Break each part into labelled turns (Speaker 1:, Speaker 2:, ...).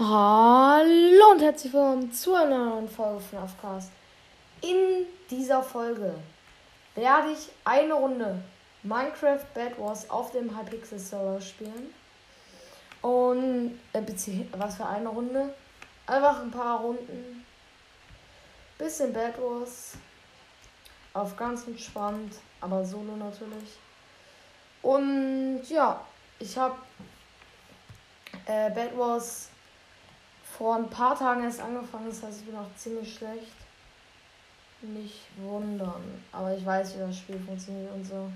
Speaker 1: Hallo und herzlich willkommen zu einer neuen Folge von Afcast. In dieser Folge werde ich eine Runde Minecraft Bad Wars auf dem Hypixel Server spielen. Und äh, was für eine Runde? Einfach ein paar Runden. Bisschen Bad Wars. Auf ganz entspannt, aber solo natürlich. Und ja, ich habe äh, Bad Wars vor ein paar Tagen erst angefangen, das heißt, ich bin auch ziemlich schlecht. Nicht wundern. Aber ich weiß, wie das Spiel funktioniert und so.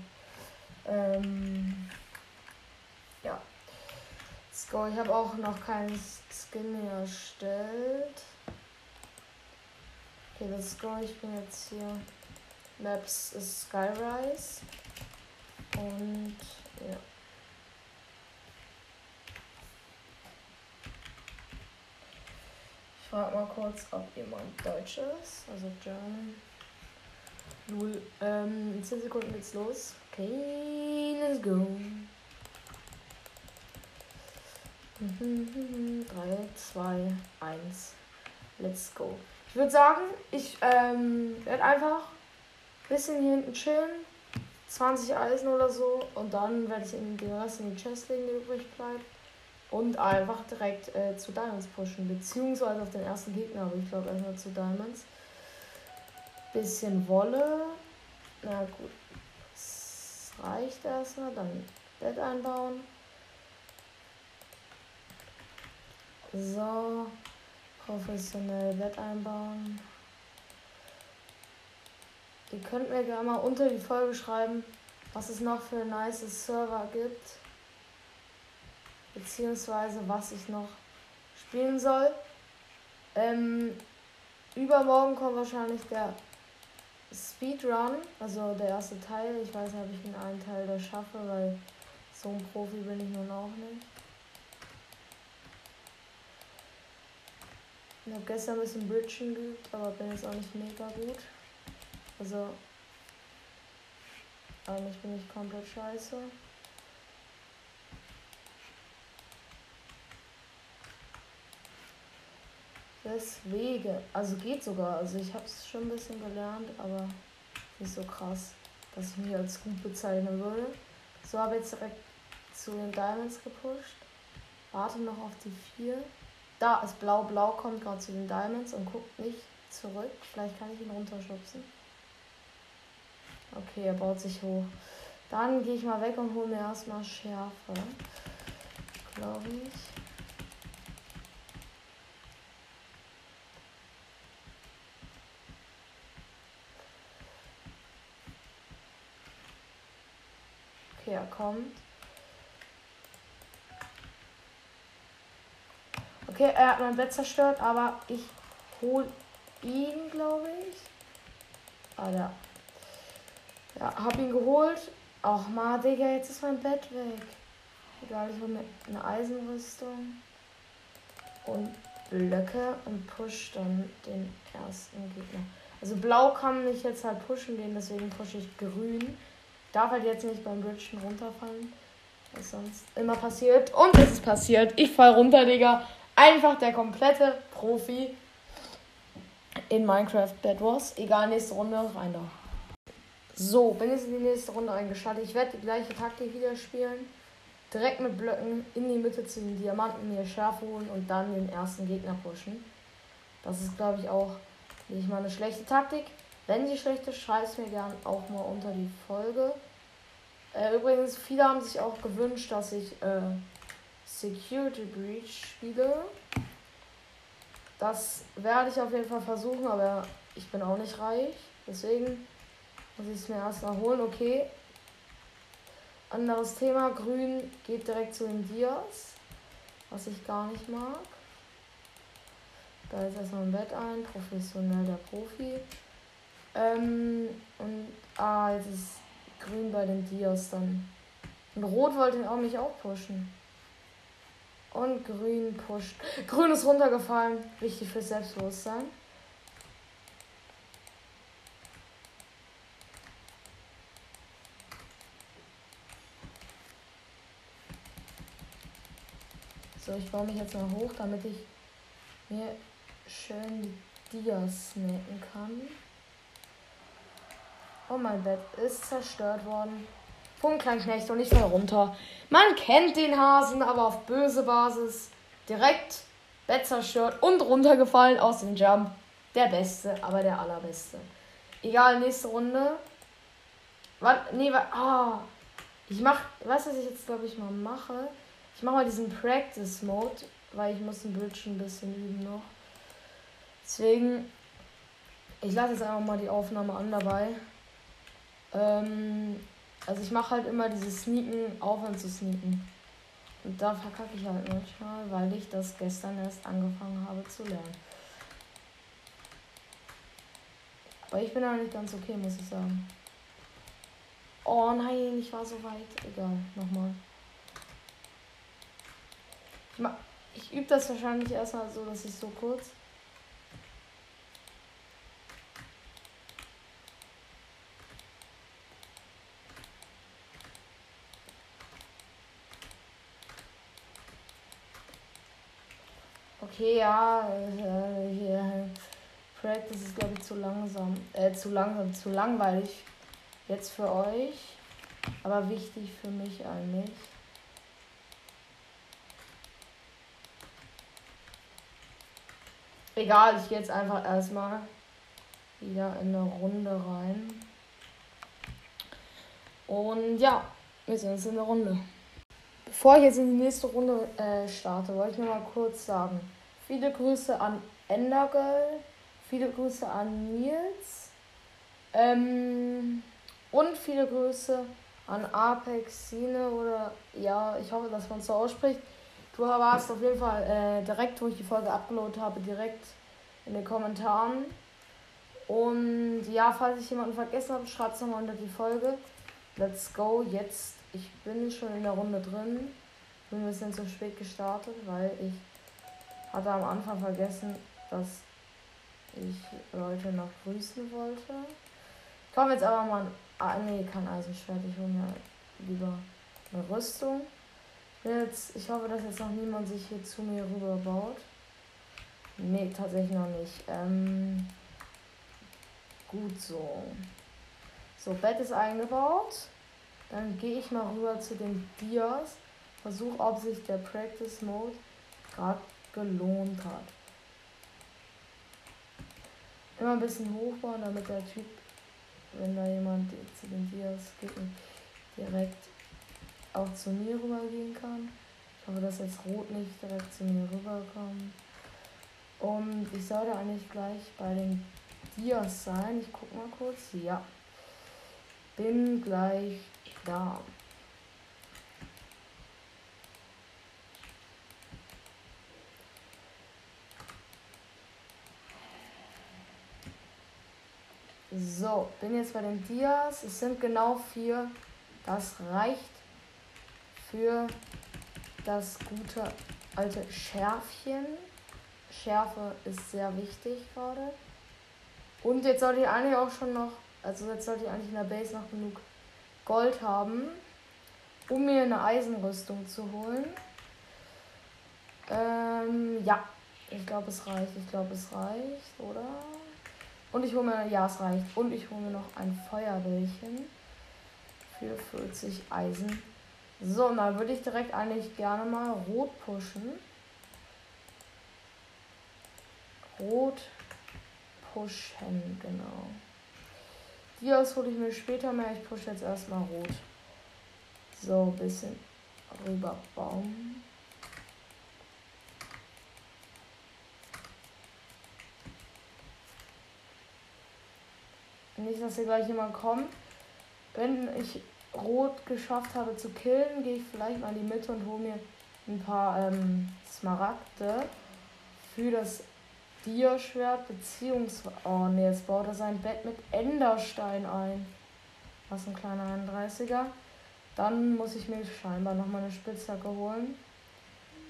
Speaker 1: Ähm, ja. Let's go. Ich habe auch noch keinen Skin erstellt. Okay, let's go. Ich bin jetzt hier. Maps ist Skyrise. Und ja. Frage mal kurz, ob jemand Deutsch ist. Also German. Null. Ähm, in 10 Sekunden geht's los. Okay, let's go. 3, 2, 1. Let's go. Ich würde sagen, ich ähm, werde einfach ein bisschen hier hinten chillen. 20 Eisen oder so. Und dann werde ich den Rest in die Chest legen, die übrig bleibt und einfach direkt äh, zu Diamonds pushen, beziehungsweise auf den ersten Gegner, aber ich glaube erstmal zu Diamonds. Bisschen Wolle. Na gut. Das reicht erstmal. Dann Bett einbauen. So. Professionell Bett einbauen. Ihr könnt mir gerne mal unter die Folge schreiben, was es noch für nice Server gibt beziehungsweise was ich noch spielen soll. Ähm, übermorgen kommt wahrscheinlich der Speedrun, also der erste Teil. Ich weiß nicht, ob ich in einen Teil da schaffe, weil so ein Profi bin ich nun auch nicht. Ich habe gestern ein bisschen Bridgen geübt, aber bin jetzt auch nicht mega gut. Also, eigentlich bin ich komplett scheiße. Deswegen, also geht sogar. Also ich habe es schon ein bisschen gelernt, aber nicht so krass, dass ich mich als gut bezeichnen würde. So habe ich jetzt direkt zu den Diamonds gepusht. Warte noch auf die 4. Da ist blau-blau, kommt gerade zu den Diamonds und guckt nicht zurück. Vielleicht kann ich ihn runterschubsen. Okay, er baut sich hoch. Dann gehe ich mal weg und hole mir erstmal Schärfe. Glaube ich. Kommt. Okay, er hat mein Bett zerstört, aber ich hol ihn, glaube ich. Ah, ja. Ja, hab ihn geholt. Ach mal, Digga, jetzt ist mein Bett weg. Egal, ich hol mir eine Eisenrüstung und Blöcke und push dann den ersten Gegner. Also blau kann ich jetzt halt pushen gehen, deswegen pushe ich grün darf halt jetzt nicht beim Bridgen runterfallen. Was sonst immer passiert. Und es ist passiert. Ich fall runter, Digga. Einfach der komplette Profi in Minecraft Bad Wars. Egal, nächste Runde, rein da. So, bin jetzt in die nächste Runde eingeschaltet. Ich werde die gleiche Taktik wieder spielen. Direkt mit Blöcken in die Mitte zu den Diamanten, mir Schärfe holen und dann den ersten Gegner pushen. Das ist, glaube ich, auch nicht mal eine schlechte Taktik. Wenn sie schlecht ist, schreibt mir gern auch mal unter die Folge. Äh, übrigens, viele haben sich auch gewünscht, dass ich äh, Security Breach spiele. Das werde ich auf jeden Fall versuchen, aber ich bin auch nicht reich. Deswegen muss ich es mir erstmal holen. Okay. Anderes Thema. Grün geht direkt zu den Dias. Was ich gar nicht mag. Da ist erstmal ein Bett ein. Professionell der Profi. Ähm, und ah, jetzt ist grün bei den Dias dann. Und rot wollte auch mich auch pushen. Und grün pusht. Grün ist runtergefallen. Wichtig für Selbstbewusstsein. So, ich baue mich jetzt mal hoch, damit ich mir schön die Dias snacken kann. Oh, mein Bett ist zerstört worden. Vom Kleinknecht und ich fall runter. Man kennt den Hasen, aber auf böse Basis. Direkt Bett zerstört und runtergefallen aus dem Jump. Der Beste, aber der Allerbeste. Egal, nächste Runde. Was? Nee, was? Ah. Ich mach. Weißt du, was ich jetzt, glaube ich, mal mache? Ich mache mal diesen Practice Mode, weil ich muss ein Bildschirm ein bisschen üben noch. Deswegen. Ich lasse jetzt einfach mal die Aufnahme an dabei. Ähm, also ich mache halt immer dieses Sneaken, aufhören zu sneaken. Und da verkacke ich halt manchmal, weil ich das gestern erst angefangen habe zu lernen. Aber ich bin eigentlich ganz okay, muss ich sagen. Oh nein, ich war so weit. Egal, nochmal. Ich, ich übe das wahrscheinlich erstmal so, dass ich so kurz Okay, ja, äh, hier. Practice ist glaube ich zu langsam. Äh, zu langsam, zu langweilig. Jetzt für euch. Aber wichtig für mich eigentlich. Egal, ich gehe jetzt einfach erstmal wieder in eine Runde rein. Und ja, wir sind jetzt in der Runde. Bevor ich jetzt in die nächste Runde äh, starte, wollte ich nur mal kurz sagen. Viele Grüße an Endergirl. Viele Grüße an Nils. Ähm, und viele Grüße an Apexine oder ja, ich hoffe, dass man es so ausspricht. Du warst auf jeden Fall äh, direkt, wo ich die Folge abgeloadet habe, direkt in den Kommentaren. Und ja, falls ich jemanden vergessen habe, schreibt es nochmal unter die Folge. Let's go. Jetzt, ich bin schon in der Runde drin. Bin ein bisschen zu spät gestartet, weil ich hatte am Anfang vergessen, dass ich Leute noch grüßen wollte. Ich komme jetzt aber mal. Ah, nee, kein Eisenschwert. Ich hole mir lieber eine Rüstung. Jetzt, ich hoffe, dass jetzt noch niemand sich hier zu mir rüber baut. Nee, tatsächlich noch nicht. Ähm, gut so. So, Bett ist eingebaut. Dann gehe ich mal rüber zu den Dias. Versuche, ob sich der Practice Mode gerade gelohnt hat. Immer ein bisschen hochbauen, damit der Typ, wenn da jemand zu den Dias geht, direkt auch zu mir rübergehen kann. Ich hoffe, dass jetzt Rot nicht direkt zu mir rüberkommt. Und ich sollte eigentlich gleich bei den Dias sein. Ich guck mal kurz. Ja. Bin gleich da. So, bin jetzt bei den Dias. Es sind genau vier. Das reicht für das gute alte Schärfchen. Schärfe ist sehr wichtig gerade. Und jetzt sollte ich eigentlich auch schon noch, also jetzt sollte ich eigentlich in der Base noch genug Gold haben, um mir eine Eisenrüstung zu holen. Ähm, ja, ich glaube es reicht. Ich glaube es reicht, oder? Und ich hole mir, ja, es reicht. Und ich hole mir noch ein Feuerbällchen für 40 Eisen. So, und dann würde ich direkt eigentlich gerne mal rot pushen. Rot pushen, genau. Die aus hole ich mir später mehr. Ich pushe jetzt erstmal rot. So, ein bisschen rüber bauen. Nicht, dass hier gleich jemand kommt. Wenn ich Rot geschafft habe zu killen, gehe ich vielleicht mal in die Mitte und hole mir ein paar ähm, Smaragde für das Dia-Schwert, beziehungsweise. Oh ne, jetzt baut er sein Bett mit Enderstein ein. Was ein kleiner 31er. Dann muss ich mir scheinbar nochmal eine Spitzhacke holen.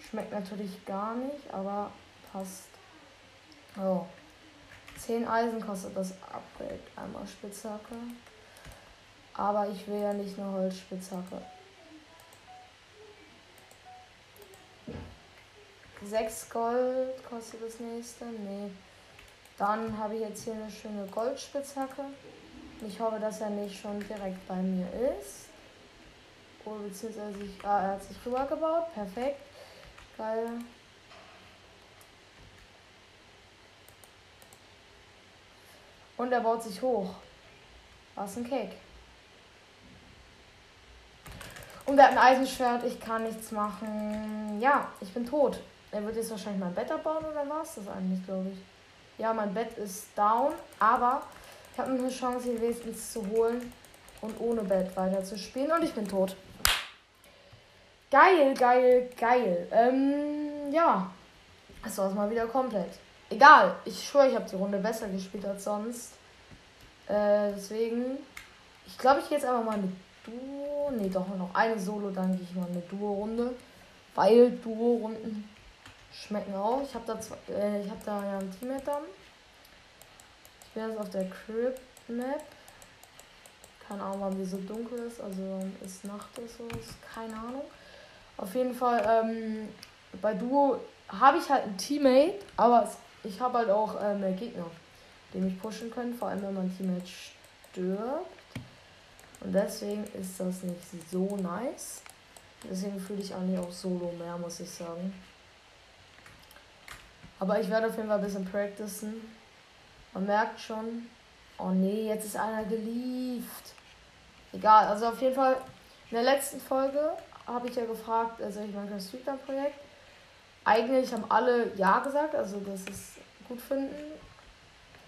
Speaker 1: Schmeckt natürlich gar nicht, aber passt. Oh. 10 Eisen kostet das Upgrade. Einmal Spitzhacke. Aber ich will ja nicht eine Holzspitzhacke. 6 Gold kostet das nächste. Nee. Dann habe ich jetzt hier eine schöne Goldspitzhacke. Ich hoffe, dass er nicht schon direkt bei mir ist. Oder beziehungsweise ich, ah, er hat sich rübergebaut. Perfekt. Geil. Und er baut sich hoch. Was ein Cake. Und er hat ein Eisenschwert. Ich kann nichts machen. Ja, ich bin tot. Er wird jetzt wahrscheinlich mein Bett abbauen oder was? Das eigentlich, glaube ich. Ja, mein Bett ist down. Aber ich habe eine Chance, ihn wenigstens zu holen und ohne Bett weiter zu spielen. Und ich bin tot. Geil, geil, geil. Ähm, ja. Das war es mal wieder komplett. Egal. Ich schwöre, ich habe die Runde besser gespielt als sonst. Äh, deswegen. Ich glaube, ich gehe jetzt einfach mal eine Duo. Ne, doch noch eine Solo, dann gehe ich mal eine Duo-Runde. Weil Duo-Runden schmecken auch. Ich habe da, zwei, äh, ich hab da ja ein Teammate dann. Ich bin jetzt auf der Crib Map. Keine Ahnung, warum die so dunkel ist. Also ist Nacht ist so. Ist keine Ahnung. Auf jeden Fall, ähm, bei Duo habe ich halt ein Teammate, aber ich habe halt auch äh, mehr Gegner, die mich pushen können, vor allem wenn mein Teammate stirbt. Und deswegen ist das nicht so nice. Deswegen fühle ich eigentlich auch Solo mehr, muss ich sagen. Aber ich werde auf jeden Fall ein bisschen practicen. Man merkt schon. Oh nee, jetzt ist einer gelieft. Egal, also auf jeden Fall in der letzten Folge habe ich ja gefragt, also ich meine das Streetland-Projekt. Eigentlich haben alle Ja gesagt, also das ist gut finden.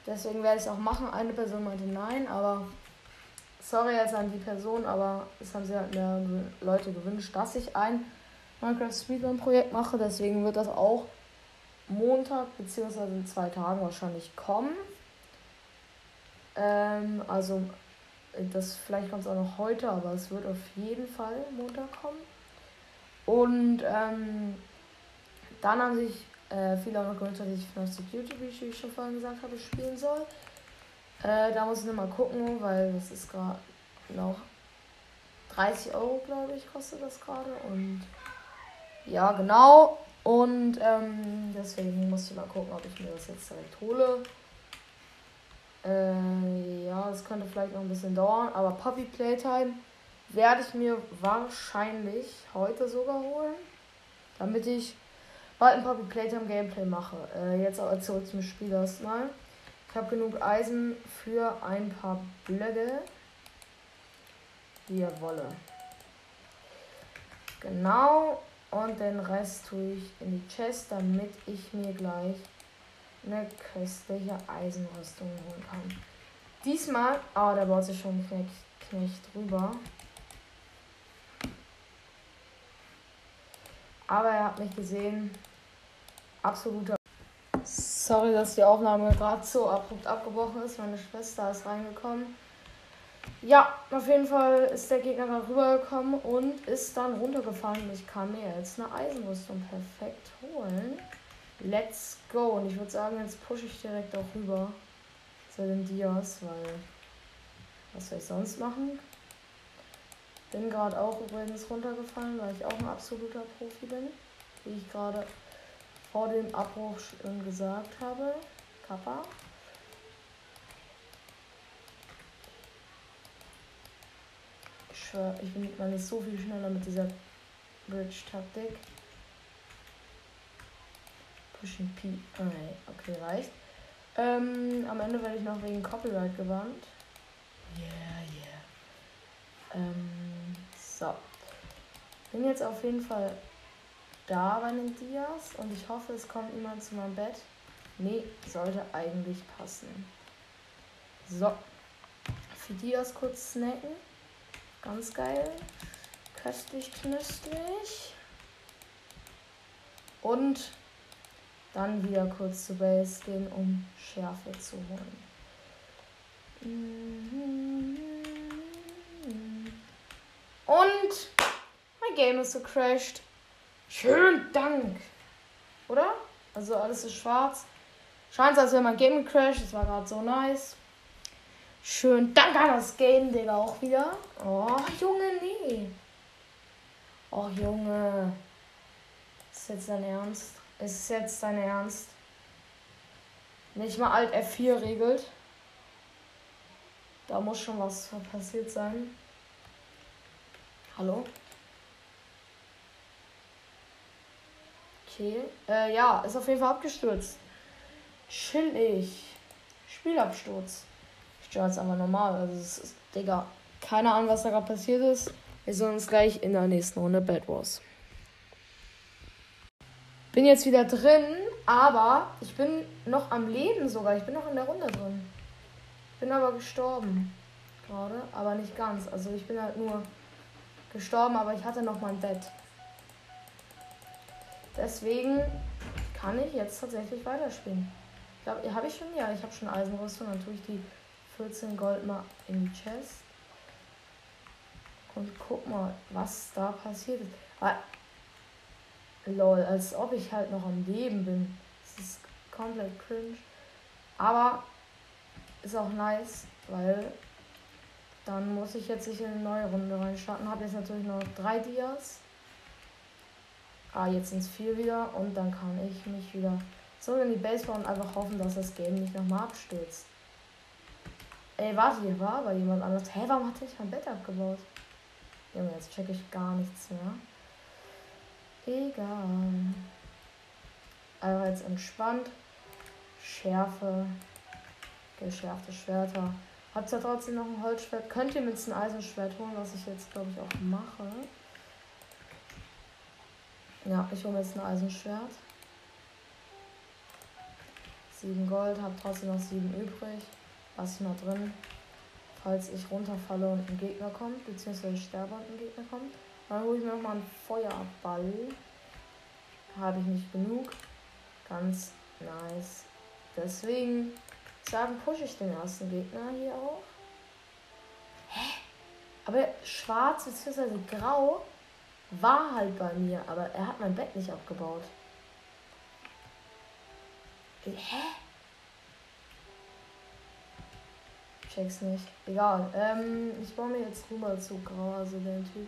Speaker 1: Deswegen werde ich es auch machen. Eine Person meinte nein, aber sorry jetzt an die Person, aber es haben sich halt mehr Leute gewünscht, dass ich ein Minecraft Speedrun Projekt mache. Deswegen wird das auch Montag bzw. in zwei Tagen wahrscheinlich kommen. Ähm, also das vielleicht kommt es auch noch heute, aber es wird auf jeden Fall Montag kommen. Und ähm, dann haben sich äh, viele auch noch dass ich FNAF Security, wie ich schon vorhin gesagt habe, spielen soll. Äh, da muss ich nochmal gucken, weil das ist gerade noch 30 Euro, glaube ich, kostet das gerade. Und ja, genau. Und ähm, deswegen muss ich mal gucken, ob ich mir das jetzt direkt hole. Äh, ja, das könnte vielleicht noch ein bisschen dauern, aber Puppy Playtime werde ich mir wahrscheinlich heute sogar holen, damit ich bald ein Puppy Playtime Gameplay mache. Äh, jetzt aber zurück zum Spiel erstmal. Ich habe genug Eisen für ein paar Blöcke. Wie ihr wolle. Genau. Und den Rest tue ich in die Chest, damit ich mir gleich eine köstliche Eisenrüstung holen kann. Diesmal, ah, oh, da baut sich schon Knecht, Knecht drüber. Aber er hat mich gesehen. Absoluter. Sorry, dass die Aufnahme gerade so abrupt abgebrochen ist. Meine Schwester ist reingekommen. Ja, auf jeden Fall ist der Gegner da rübergekommen und ist dann runtergefallen. Ich kann mir jetzt eine Eisenrüstung perfekt holen. Let's go. Und ich würde sagen, jetzt pushe ich direkt auch rüber zu den Dias, weil was soll ich sonst machen? Bin gerade auch übrigens runtergefallen, weil ich auch ein absoluter Profi bin. Wie ich gerade vor dem Abbruch schon gesagt habe. Kappa. Ich schwör, ich bin man ist so viel schneller mit dieser Bridge-Taktik. Pushing P. Okay, okay reicht. Ähm, am Ende werde ich noch wegen Copyright gewarnt. Yeah, yeah. Ähm, so. Bin jetzt auf jeden Fall da bei den Dias und ich hoffe, es kommt niemand zu meinem Bett. Nee, sollte eigentlich passen. So. Für Dias kurz snacken. Ganz geil. Köstlich knusprig. Und dann wieder kurz zu Base gehen, um Schärfe zu holen. Und mein Game ist so crashed. Schön Dank. Oder? Also alles ist schwarz. Scheint, als wäre mein Game gecrashed. Das war gerade so nice. Schön Dank an das Game, Digga, auch wieder. Oh, Junge, nee. Oh, Junge. Ist jetzt dein Ernst? Ist jetzt dein Ernst? Nicht mal Alt F4 regelt. Da muss schon was passiert sein. Hallo? Okay. Äh, ja, ist auf jeden Fall abgestürzt. Chillig. Spielabsturz. Ich stelle jetzt aber normal. Also, es ist, Digga, keine Ahnung, was da gerade passiert ist. Wir sehen uns gleich in der nächsten Runde Bad Wars. Bin jetzt wieder drin, aber ich bin noch am Leben sogar. Ich bin noch in der Runde drin. Bin aber gestorben. Gerade, aber nicht ganz. Also ich bin halt nur gestorben, aber ich hatte noch mein Bett. Deswegen kann ich jetzt tatsächlich weiterspielen. Ich glaube, habe ich schon? Ja, ich habe schon Eisenrüstung. Dann tue ich die 14 Gold mal in die Chest. Und guck mal, was da passiert ist. Aber, lol, als ob ich halt noch am Leben bin. Das ist komplett cringe. Aber ist auch nice, weil dann muss ich jetzt nicht in eine neue Runde reinstarten. Habe jetzt natürlich noch drei Dias. Ah, jetzt sind es vier wieder und dann kann ich mich wieder zurück in die Base bauen und einfach hoffen, dass das Game nicht nochmal abstürzt. Ey, warte, hier war aber jemand anders. Hä, warum hatte ich mein Bett abgebaut? Junge, jetzt check ich gar nichts mehr. Egal. Aber jetzt entspannt. Schärfe. Geschärfte Schwerter. Habt ihr trotzdem noch ein Holzschwert? Könnt ihr mit ein Eisenschwert holen, was ich jetzt glaube ich auch mache. Ja, ich hole mir jetzt ein Eisenschwert. 7 Gold, habe trotzdem noch 7 übrig. Lass ich mal drin. Falls ich runterfalle und ein Gegner kommt, beziehungsweise sterbe und ein Gegner kommt. Dann hole ich mir nochmal einen Feuerball. Habe ich nicht genug. Ganz nice. Deswegen sagen, pushe ich den ersten Gegner hier auch. Hä? Aber schwarz bzw. grau war halt bei mir, aber er hat mein Bett nicht abgebaut. Hä? Check's nicht. Egal. Ähm, ich baue mir jetzt rüber zu grau, also den Typ,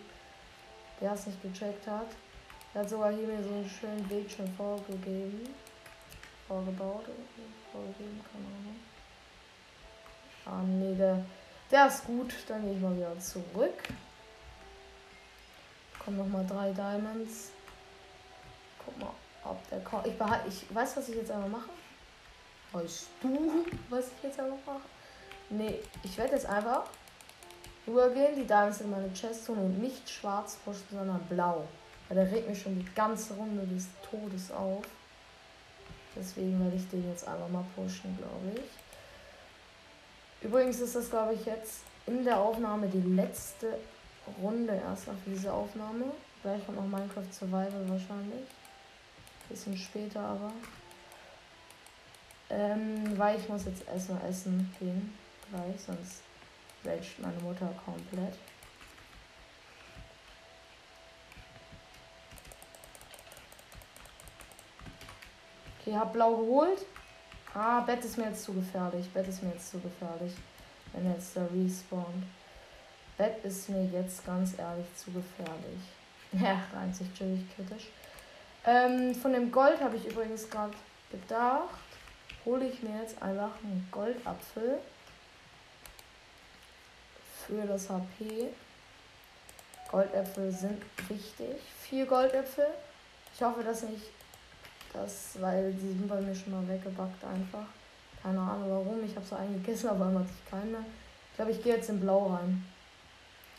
Speaker 1: der es nicht gecheckt hat. Der hat sogar hier mir so einen schönen Weg schon vorgegeben. Vorgebaut. Vorgegeben, keine Ahnung. Ah, nee, der, der ist gut. Dann gehe ich mal wieder zurück. Kommen nochmal drei Diamonds. Guck mal, ob der kommt. Ich, behalte, ich weiß, was ich jetzt einmal mache. Weißt du, was ich jetzt einmal mache? Nee, ich werde jetzt einfach rübergehen, die Diamonds in meine Chest tun und nicht schwarz pushen, sondern blau. Weil der regt mich schon die ganze Runde des Todes auf. Deswegen werde ich den jetzt einfach mal pushen, glaube ich. Übrigens ist das, glaube ich, jetzt in der Aufnahme die letzte Runde erst nach dieser Aufnahme. Gleich kommt noch Minecraft Survival wahrscheinlich. Bisschen später aber. Ähm, weil ich muss jetzt erstmal essen gehen. Gleich, sonst welcht meine Mutter komplett. Okay, hab blau geholt. Ah, Bett ist mir jetzt zu gefährlich. Bett ist mir jetzt zu gefährlich. Wenn jetzt da respawnt. Bett ist mir jetzt ganz ehrlich zu gefährlich. Ja, rein sich chillig kritisch. Ähm, von dem Gold habe ich übrigens gerade gedacht, hole ich mir jetzt einfach einen Goldapfel für das HP. Goldäpfel sind wichtig. Vier Goldäpfel. Ich hoffe, dass nicht das, weil die sind bei mir schon mal weggebackt einfach. Keine Ahnung warum. Ich habe so einen gegessen, aber hat sich keinen mehr. Ich glaube, ich gehe jetzt in Blau rein.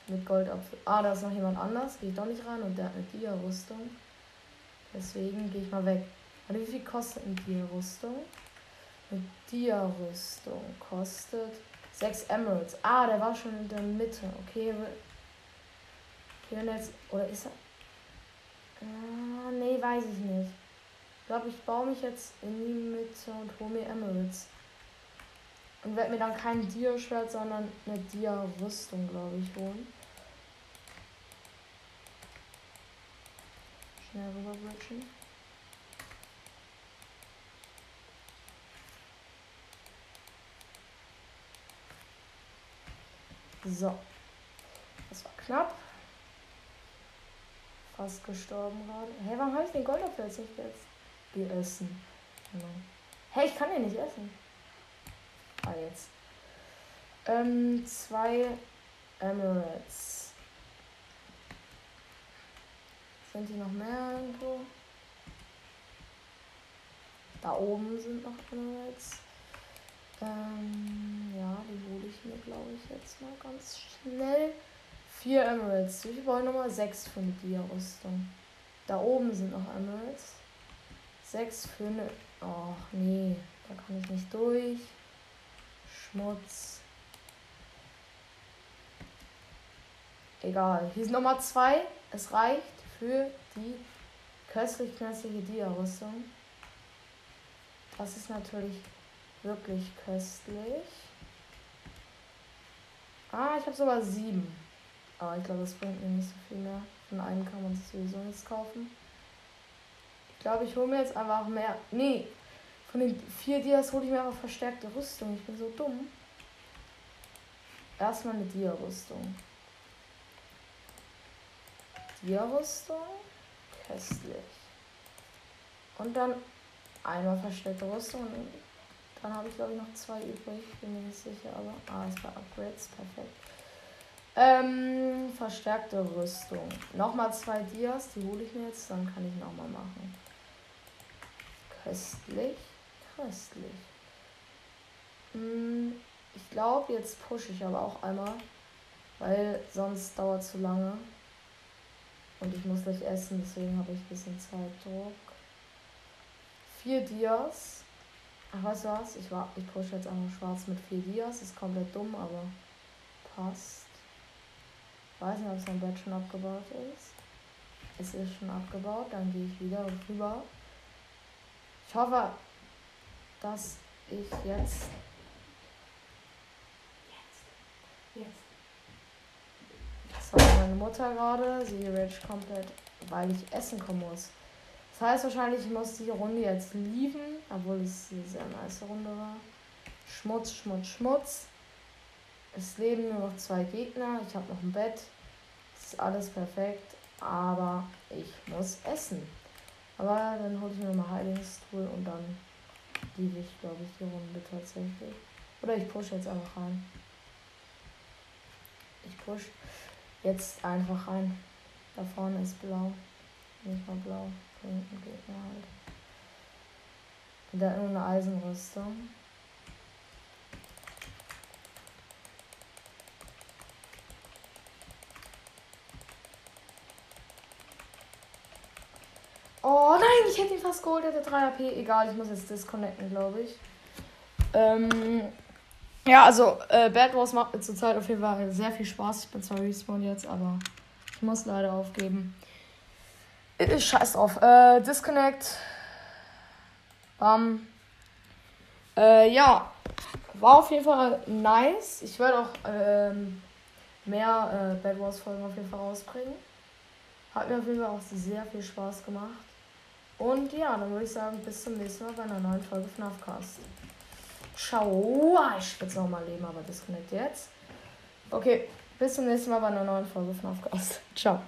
Speaker 1: Mit Goldapfel. Ah, da ist noch jemand anders. Gehe ich doch nicht rein und der hat eine Dia-Rüstung. Deswegen gehe ich mal weg. Also wie viel kostet eine Dia-Rüstung? Eine Dia-Rüstung kostet 6 Emeralds. Ah, der war schon in der Mitte. Okay. Okay, wenn jetzt. Oder ist er. Ah, nee, weiß ich nicht. Ich glaube, ich baue mich jetzt in die Mitte und hole mir Emeralds. Und werde mir dann kein Dia-Schwert, sondern eine Dia-Rüstung, glaube ich, holen. Schnell rüberbridgen. So. Das war knapp. Fast gestorben gerade. Hä, hey, warum habe ich den Goldapfel jetzt nicht jetzt? Geh essen. Genau. Hey, ich kann den nicht essen. Ah, jetzt. Ähm, zwei Emeralds. Sind hier noch mehr irgendwo? Da oben sind noch Emeralds. Ähm, ja, die hole ich mir, glaube ich, jetzt mal ganz schnell. Vier Emeralds. Ich wollte Nummer sechs für eine Dia-Rüstung. Da oben sind noch Emeralds. Sechs für eine. Ach nee, da kann ich nicht durch. Schmutz. Egal. Hier ist Nummer zwei. Es reicht für die köstlich knöstliche Dia-Rüstung. Das ist natürlich wirklich köstlich. Ah, ich habe sogar sieben. Aber ich glaube, das bringt mir nicht so viel mehr. Von einem kann man sich sowieso nichts kaufen. Ich glaube, ich hole mir jetzt einfach mehr. Nee, von den vier Dias hole ich mir einfach verstärkte Rüstung. Ich bin so dumm. Erstmal eine Dia-Rüstung. Dia-Rüstung. Köstlich. Und dann einmal verstärkte Rüstung. Dann habe ich, glaube ich, noch zwei übrig. Bin mir nicht sicher, aber. Ah, es war Upgrades. Perfekt. Ähm, verstärkte Rüstung. Nochmal zwei Dias, die hole ich mir jetzt, dann kann ich nochmal machen. Köstlich, köstlich. Hm, ich glaube, jetzt pushe ich aber auch einmal, weil sonst dauert zu lange. Und ich muss gleich essen, deswegen habe ich ein bisschen Zeitdruck. Vier Dias. Ach, weißt du was? Ich, war, ich pushe jetzt einmal schwarz mit vier Dias. Ist komplett dumm, aber passt. Ich weiß nicht, ob sein Bett schon abgebaut ist. Es ist schon abgebaut, dann gehe ich wieder rüber. Ich hoffe, dass ich jetzt. Jetzt. Jetzt. Das war meine Mutter gerade. Sie rage komplett, weil ich essen kommen muss. Das heißt wahrscheinlich, ich muss die Runde jetzt lieben, obwohl es eine sehr nice Runde war. Schmutz, Schmutz, Schmutz. Es leben nur noch zwei Gegner. Ich habe noch ein Bett. Es ist alles perfekt. Aber ich muss essen. Aber dann hole ich mir mal Heilungstool und dann liebe ich, glaube ich, die Runde tatsächlich. Oder ich pushe jetzt einfach rein. Ich push jetzt einfach rein. Da vorne ist blau. Nicht mal blau. Hinten Gegner halt. Und da nur eine Eisenrüstung. Oh nein, ich hätte ihn fast geholt, hätte 3 AP. Egal, ich muss jetzt disconnecten, glaube ich. Ähm, ja, also äh, Bad Wars macht mir zurzeit auf jeden Fall sehr viel Spaß. Ich bin zwar respawn jetzt, aber ich muss leider aufgeben. Äh, scheiß drauf. Äh, Disconnect. Bam. Äh, ja. War auf jeden Fall nice. Ich werde auch ähm, mehr äh, Bad Wars Folgen auf jeden Fall rausbringen. Hat mir auf jeden Fall auch sehr viel Spaß gemacht. Und ja, dann würde ich sagen, bis zum nächsten Mal bei einer neuen Folge von Afcast. Ciao. Ah, ich will es nochmal leben, aber Disconnect jetzt. Okay, bis zum nächsten Mal bei einer neuen Folge von Afcast. Ciao.